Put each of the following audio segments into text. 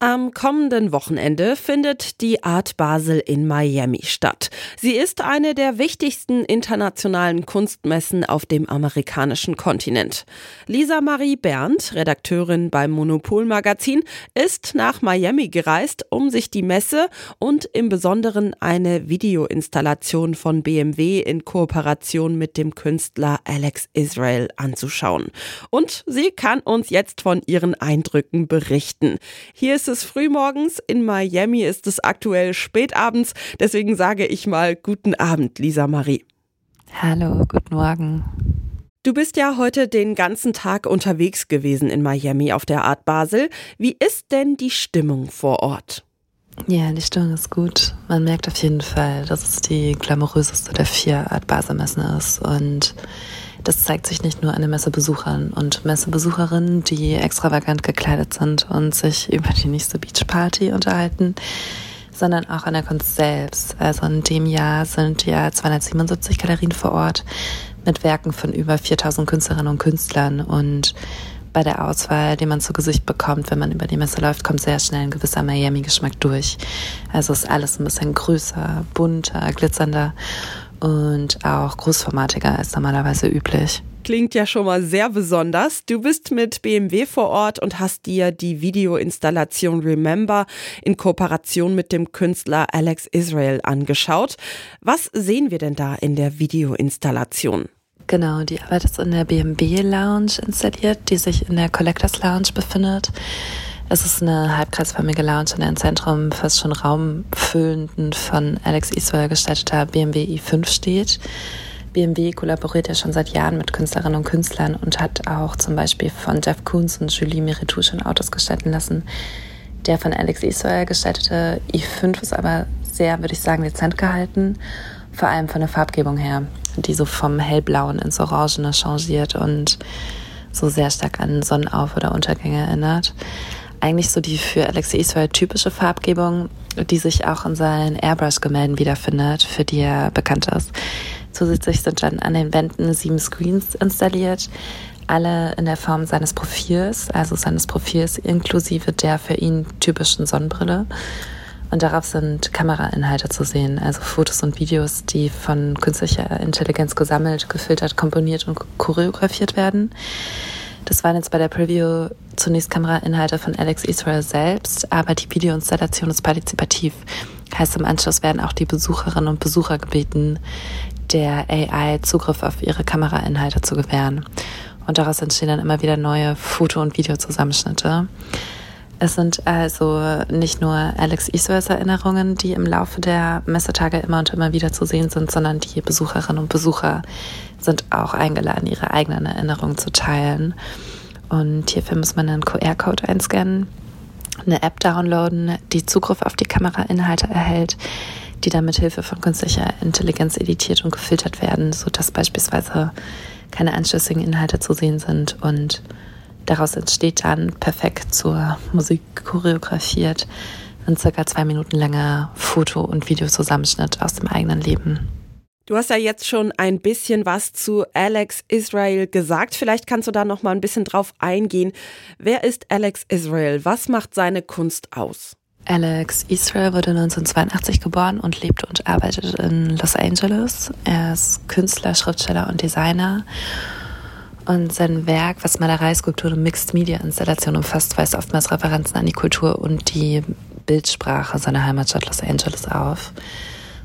Am kommenden Wochenende findet die Art Basel in Miami statt. Sie ist eine der wichtigsten internationalen Kunstmessen auf dem amerikanischen Kontinent. Lisa Marie Berndt, Redakteurin beim Monopol Magazin, ist nach Miami gereist, um sich die Messe und im Besonderen eine Videoinstallation von BMW in Kooperation mit dem Künstler Alex Israel anzuschauen. Und sie kann uns jetzt von ihren Eindrücken berichten. Hier ist es frühmorgens, in Miami ist es aktuell spätabends. Deswegen sage ich mal guten Abend, Lisa Marie. Hallo, guten Morgen. Du bist ja heute den ganzen Tag unterwegs gewesen in Miami auf der Art Basel. Wie ist denn die Stimmung vor Ort? Ja, die Stimmung ist gut. Man merkt auf jeden Fall, dass es die glamouröseste der vier Art Basel Messen ist und das zeigt sich nicht nur an den Messebesuchern und Messebesucherinnen, die extravagant gekleidet sind und sich über die nächste Beachparty unterhalten, sondern auch an der Kunst selbst. Also in dem Jahr sind ja 277 Galerien vor Ort mit Werken von über 4000 Künstlerinnen und Künstlern und bei der Auswahl, die man zu Gesicht bekommt, wenn man über die Messe läuft, kommt sehr schnell ein gewisser Miami-Geschmack durch. Also ist alles ein bisschen größer, bunter, glitzernder und auch großformatiger als normalerweise üblich. Klingt ja schon mal sehr besonders. Du bist mit BMW vor Ort und hast dir die Videoinstallation Remember in Kooperation mit dem Künstler Alex Israel angeschaut. Was sehen wir denn da in der Videoinstallation? Genau, die Arbeit ist in der BMW Lounge installiert, die sich in der Collectors Lounge befindet. Es ist eine halbkreisförmige Lounge, in im Zentrum fast schon raumfüllenden von Alex Israel gestalteter BMW i5 steht. BMW kollaboriert ja schon seit Jahren mit Künstlerinnen und Künstlern und hat auch zum Beispiel von Jeff Koons und Julie Meritou schon Autos gestalten lassen. Der von Alex Israel gestaltete i5 ist aber sehr, würde ich sagen, dezent gehalten, vor allem von der Farbgebung her, die so vom hellblauen ins Orangene changiert und so sehr stark an Sonnenauf- oder Untergänge erinnert eigentlich so die für Alexei Israel typische Farbgebung, die sich auch in seinen Airbrush-Gemälden wiederfindet, für die er bekannt ist. Zusätzlich sind dann an den Wänden sieben Screens installiert, alle in der Form seines Profils, also seines Profils inklusive der für ihn typischen Sonnenbrille. Und darauf sind Kamerainhalte zu sehen, also Fotos und Videos, die von künstlicher Intelligenz gesammelt, gefiltert, komponiert und choreografiert werden. Das waren jetzt bei der Preview zunächst Kamerainhalte von Alex Israel selbst, aber die Videoinstallation ist partizipativ. Heißt, im Anschluss werden auch die Besucherinnen und Besucher gebeten, der AI Zugriff auf ihre Kamerainhalte zu gewähren. Und daraus entstehen dann immer wieder neue Foto- und Videozusammenschnitte. Es sind also nicht nur Alex Israels Erinnerungen, die im Laufe der Messetage immer und immer wieder zu sehen sind, sondern die Besucherinnen und Besucher sind auch eingeladen, ihre eigenen Erinnerungen zu teilen. Und hierfür muss man einen QR-Code einscannen, eine App downloaden, die Zugriff auf die Kamerainhalte erhält, die dann mit Hilfe von künstlicher Intelligenz editiert und gefiltert werden, sodass beispielsweise keine anschlüssigen Inhalte zu sehen sind und daraus entsteht dann perfekt zur Musik choreografiert ein circa zwei Minuten langer Foto- und Videozusammenschnitt aus dem eigenen Leben. Du hast ja jetzt schon ein bisschen was zu Alex Israel gesagt. Vielleicht kannst du da noch mal ein bisschen drauf eingehen. Wer ist Alex Israel? Was macht seine Kunst aus? Alex Israel wurde 1982 geboren und lebt und arbeitet in Los Angeles. Er ist Künstler, Schriftsteller und Designer. Und sein Werk, was Malerei, Skulptur und Mixed Media Installation umfasst, weist oftmals Referenzen an die Kultur und die Bildsprache seiner Heimatstadt Los Angeles auf.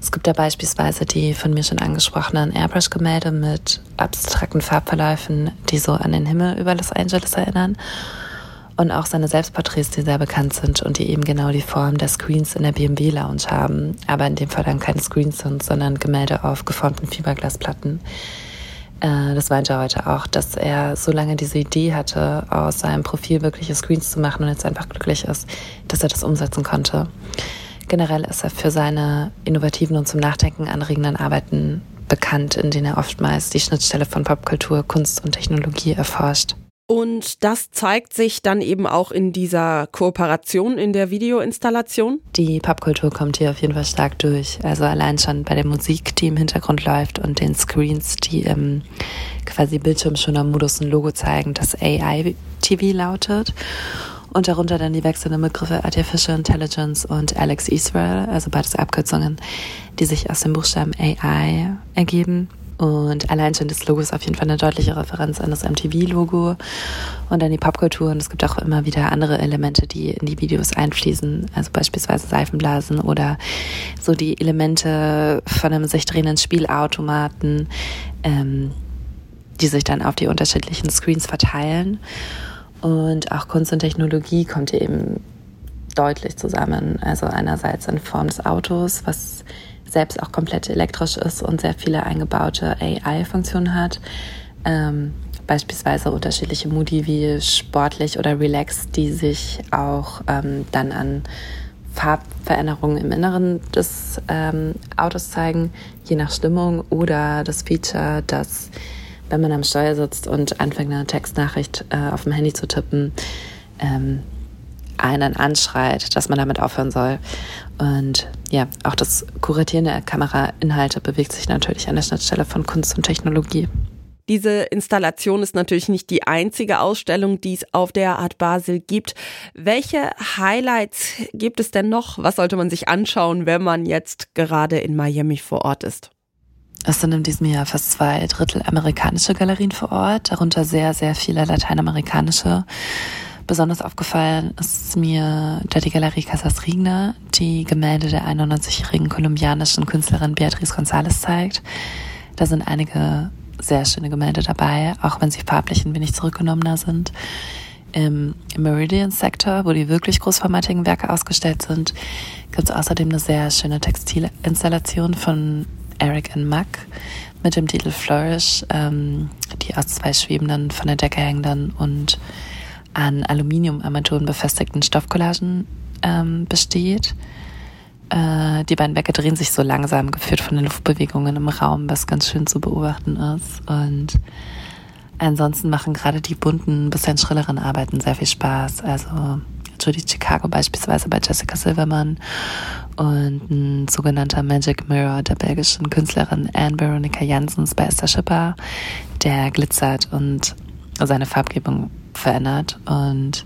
Es gibt da beispielsweise die von mir schon angesprochenen Airbrush-Gemälde mit abstrakten Farbverläufen, die so an den Himmel über Los Angeles erinnern. Und auch seine Selbstporträts, die sehr bekannt sind und die eben genau die Form der Screens in der BMW Lounge haben. Aber in dem Fall dann keine Screens sind, sondern Gemälde auf geformten Fiberglasplatten. Äh, das meinte er heute auch, dass er so lange diese Idee hatte, aus seinem Profil wirkliche Screens zu machen und jetzt einfach glücklich ist, dass er das umsetzen konnte. Generell ist er für seine innovativen und zum Nachdenken anregenden Arbeiten bekannt, in denen er oftmals die Schnittstelle von Popkultur, Kunst und Technologie erforscht. Und das zeigt sich dann eben auch in dieser Kooperation in der Videoinstallation? Die Popkultur kommt hier auf jeden Fall stark durch. Also allein schon bei der Musik, die im Hintergrund läuft und den Screens, die im quasi Bildschirmschoner-Modus ein Logo zeigen, das AI-TV lautet. Und darunter dann die wechselnden Begriffe Artificial Intelligence und Alex Israel, also beides Abkürzungen, die sich aus dem Buchstaben AI ergeben. Und allein schon das Logo ist auf jeden Fall eine deutliche Referenz an das MTV-Logo und an die Popkultur. Und es gibt auch immer wieder andere Elemente, die in die Videos einfließen. Also beispielsweise Seifenblasen oder so die Elemente von einem sich drehenden Spielautomaten, ähm, die sich dann auf die unterschiedlichen Screens verteilen. Und auch Kunst und Technologie kommt hier eben deutlich zusammen. Also einerseits in Form des Autos, was selbst auch komplett elektrisch ist und sehr viele eingebaute AI-Funktionen hat. Ähm, beispielsweise unterschiedliche Moody wie sportlich oder relaxed, die sich auch ähm, dann an Farbveränderungen im Inneren des ähm, Autos zeigen, je nach Stimmung oder das Feature, dass wenn man am Steuer sitzt und anfängt, eine Textnachricht äh, auf dem Handy zu tippen, ähm, einen anschreit, dass man damit aufhören soll. Und ja, auch das Kuratieren der Kamerainhalte bewegt sich natürlich an der Schnittstelle von Kunst und Technologie. Diese Installation ist natürlich nicht die einzige Ausstellung, die es auf der Art Basel gibt. Welche Highlights gibt es denn noch? Was sollte man sich anschauen, wenn man jetzt gerade in Miami vor Ort ist? Es sind in diesem Jahr fast zwei Drittel amerikanische Galerien vor Ort, darunter sehr, sehr viele lateinamerikanische. Besonders aufgefallen ist mir die Galerie Casas Rigna, die Gemälde der 91-jährigen kolumbianischen Künstlerin Beatriz González zeigt. Da sind einige sehr schöne Gemälde dabei, auch wenn sie farblich ein wenig zurückgenommener sind. Im Meridian-Sektor, wo die wirklich großformatigen Werke ausgestellt sind, gibt es außerdem eine sehr schöne Textilinstallation von Eric and Mack mit dem Titel Flourish, ähm, die aus zwei schwebenden, von der Decke hängenden und an Aluminiumarmaturen befestigten Stoffcollagen ähm, besteht. Äh, die beiden Werke drehen sich so langsam, geführt von den Luftbewegungen im Raum, was ganz schön zu beobachten ist. Und ansonsten machen gerade die bunten, bisschen schrilleren Arbeiten sehr viel Spaß. Also Judy Chicago beispielsweise bei Jessica Silverman und ein sogenannter Magic Mirror der belgischen Künstlerin Anne Veronica Janssens bei Esther Schipper, der glitzert und seine Farbgebung verändert und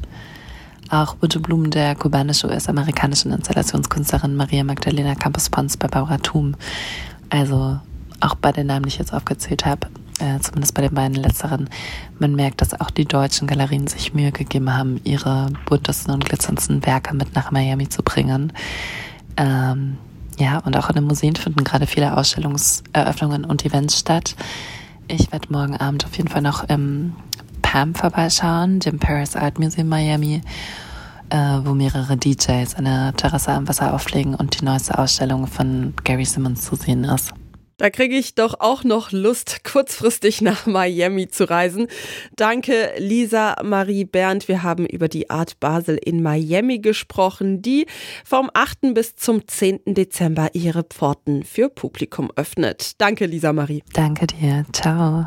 auch Bunte Blumen der kubanisch-US-amerikanischen Installationskünstlerin Maria Magdalena Campos Pons bei Baura Thum. Also auch bei den Namen, die ich jetzt aufgezählt habe, äh, zumindest bei den beiden letzteren, man merkt, dass auch die deutschen Galerien sich Mühe gegeben haben, ihre buntesten und glitzerndsten Werke mit nach Miami zu bringen. Ähm, ja, und auch in den Museen finden gerade viele Ausstellungseröffnungen und Events statt. Ich werde morgen Abend auf jeden Fall noch im PAM vorbeischauen, dem Paris Art Museum Miami, äh, wo mehrere DJs eine Terrasse am Wasser auflegen und die neueste Ausstellung von Gary Simmons zu sehen ist. Da kriege ich doch auch noch Lust, kurzfristig nach Miami zu reisen. Danke, Lisa Marie Berndt. Wir haben über die Art Basel in Miami gesprochen, die vom 8. bis zum 10. Dezember ihre Pforten für Publikum öffnet. Danke, Lisa Marie. Danke dir. Ciao.